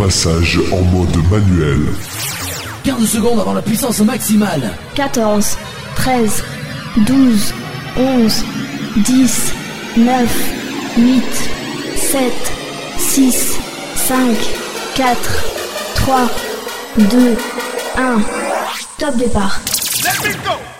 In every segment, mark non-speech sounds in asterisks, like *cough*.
passage en mode manuel. 15 secondes avant la puissance maximale. 14, 13, 12, 11, 10, 9, 8, 7, 6, 5, 4, 3, 2, 1. Top départ. aiming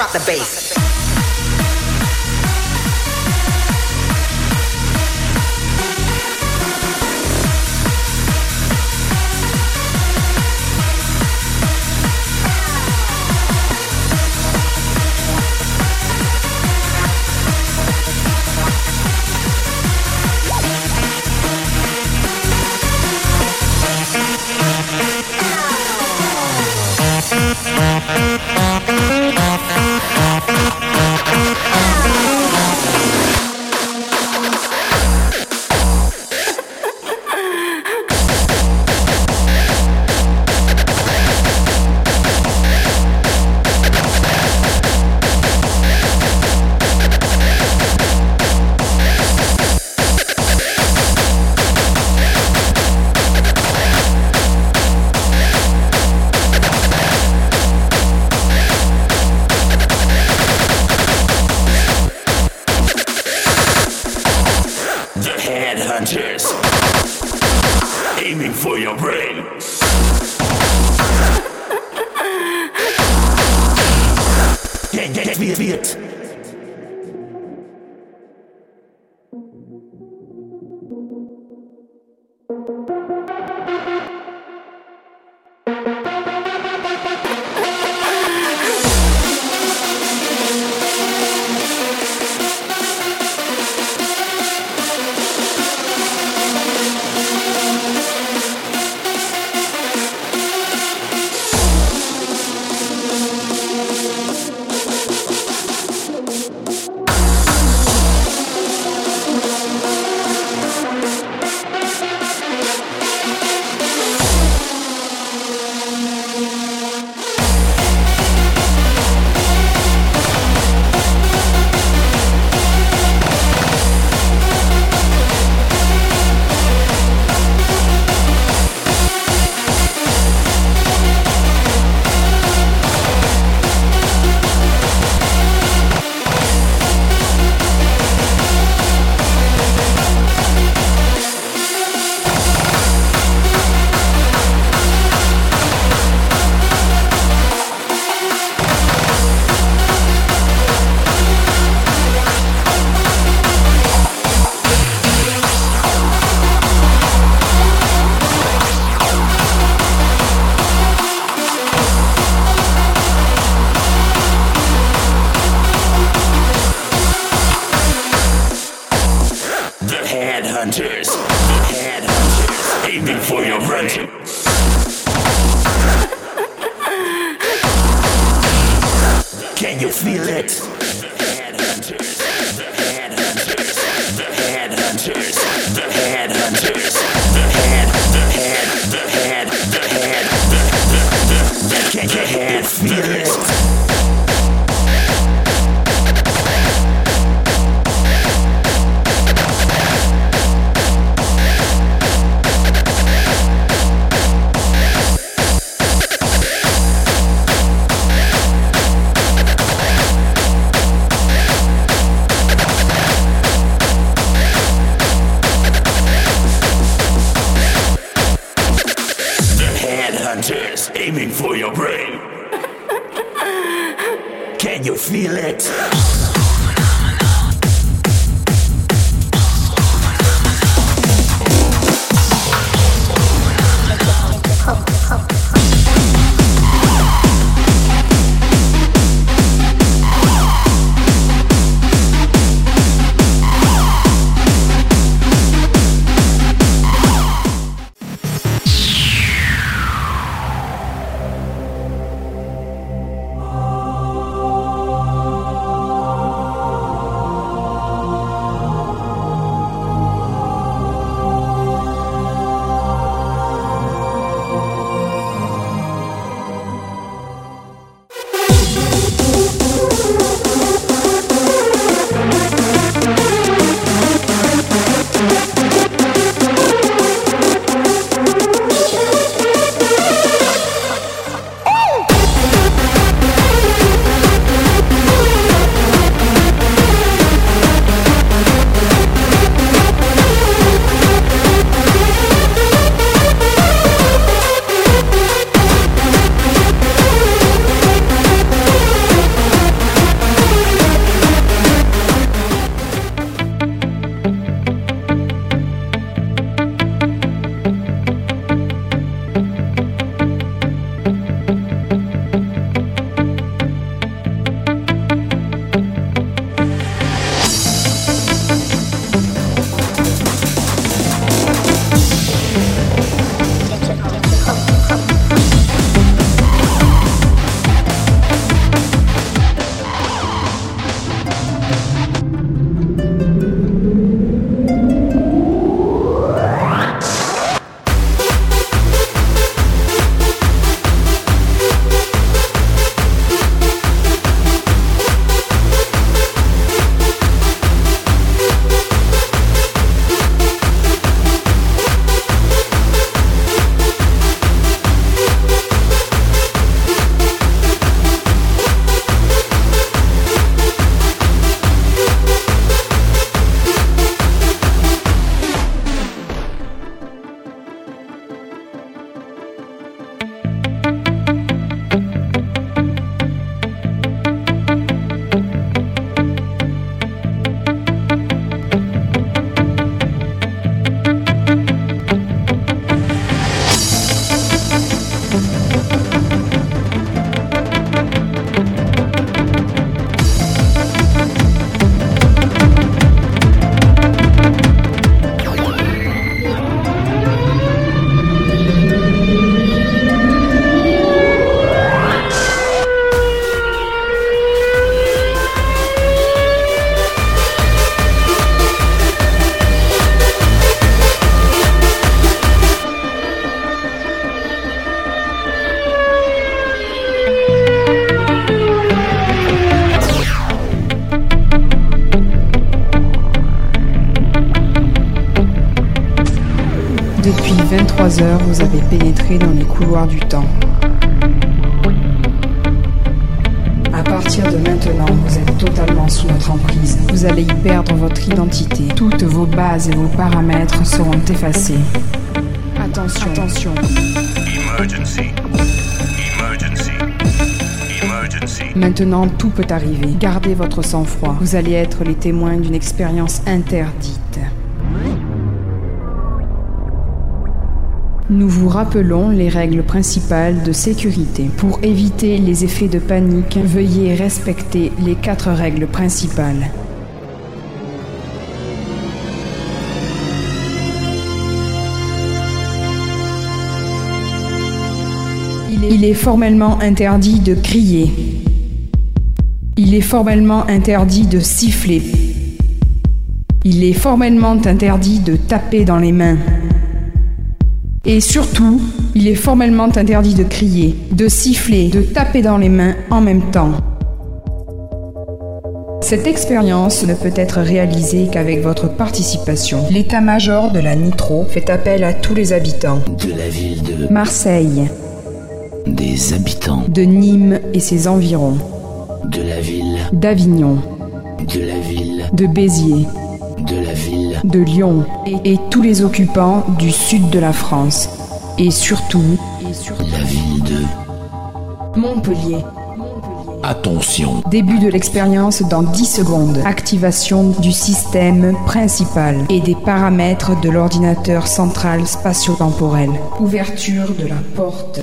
drop the bass. For your brain. *laughs* Can you feel it? 23 heures, vous avez pénétré dans les couloirs du temps. À partir de maintenant, vous êtes totalement sous notre emprise. Vous allez y perdre votre identité. Toutes vos bases et vos paramètres seront effacés. Attention, attention. Emergency. Emergency. Emergency. Maintenant, tout peut arriver. Gardez votre sang-froid. Vous allez être les témoins d'une expérience interdite. Nous vous rappelons les règles principales de sécurité. Pour éviter les effets de panique, veuillez respecter les quatre règles principales. Il est formellement interdit de crier. Il est formellement interdit de siffler. Il est formellement interdit de taper dans les mains. Et surtout, il est formellement interdit de crier, de siffler, de taper dans les mains en même temps. Cette expérience ne peut être réalisée qu'avec votre participation. L'état-major de la Nitro fait appel à tous les habitants De la ville de... Marseille, Des habitants. de Nîmes et ses environs, De la ville. d'Avignon, De la ville. de Béziers, De la ville. de Lyon et, et tous les occupants du sud de la France. Et surtout, La ville de... Montpellier. Attention. Début de l'expérience dans 10 secondes. Activation du système principal et des paramètres de l'ordinateur central spatio-temporel. Ouverture de la porte.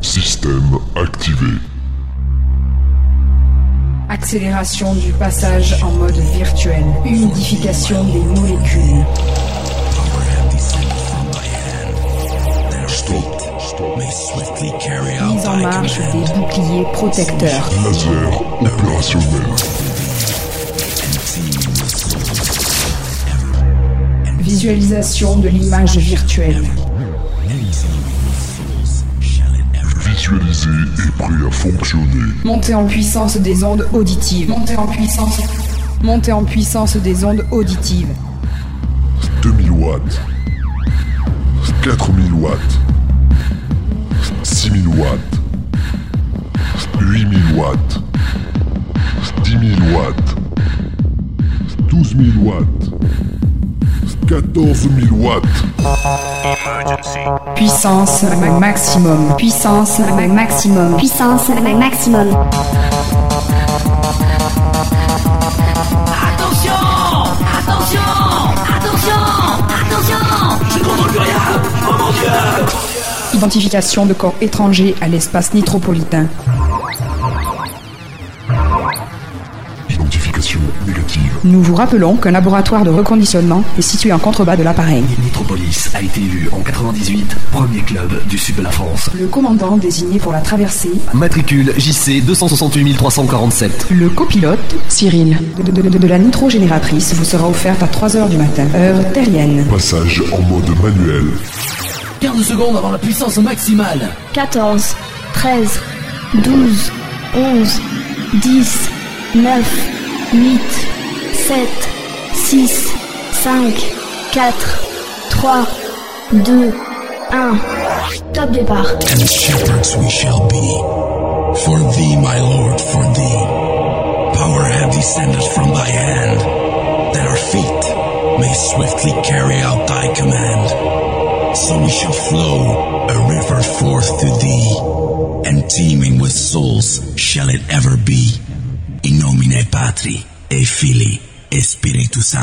Système activé. Accélération du passage en mode virtuel. Humidification des molécules. Mise en marche des boucliers protecteurs. Laser opérationnel. Visualisation de l'image virtuelle. Visualisé et prêt à fonctionner. Montée en puissance des ondes auditives. Montée en puissance. Montée en puissance des ondes auditives. 2000 watts. 4000 watts. 6000 watts. 8000 watts. 10 000 watts. 12 000 watts. 14 000 watts. Emergency. Puissance ma- maximum. Puissance ma- maximum. Puissance ma- maximum. Attention Attention Attention Attention Je ne comprends plus rien Oh mon dieu Identification de corps étrangers à l'espace nitropolitain. Nous vous rappelons qu'un laboratoire de reconditionnement est situé en contrebas de l'appareil. Nitropolis a été élu en 98, premier club du sud de la France. Le commandant désigné pour la traversée, Matricule JC 268 347. le copilote, Cyril, de, de- de- de la nitrogénératrice vous sera offerte à 3h du matin, heure terrienne. Passage en mode manuel. 15 secondes avant la puissance maximale. 14, 13, 12, 11, 10, 9, 8, 7, 6, 5, 4, 3, 2, 1. Top départ. And shepherds we shall be. For thee, my Lord, for thee. Power have descended from thy hand, that our feet may swiftly carry out thy command. So we shall flow, a river forth to thee, and teeming with souls shall it ever be. In nomine Patri, et Filii, et Spiritus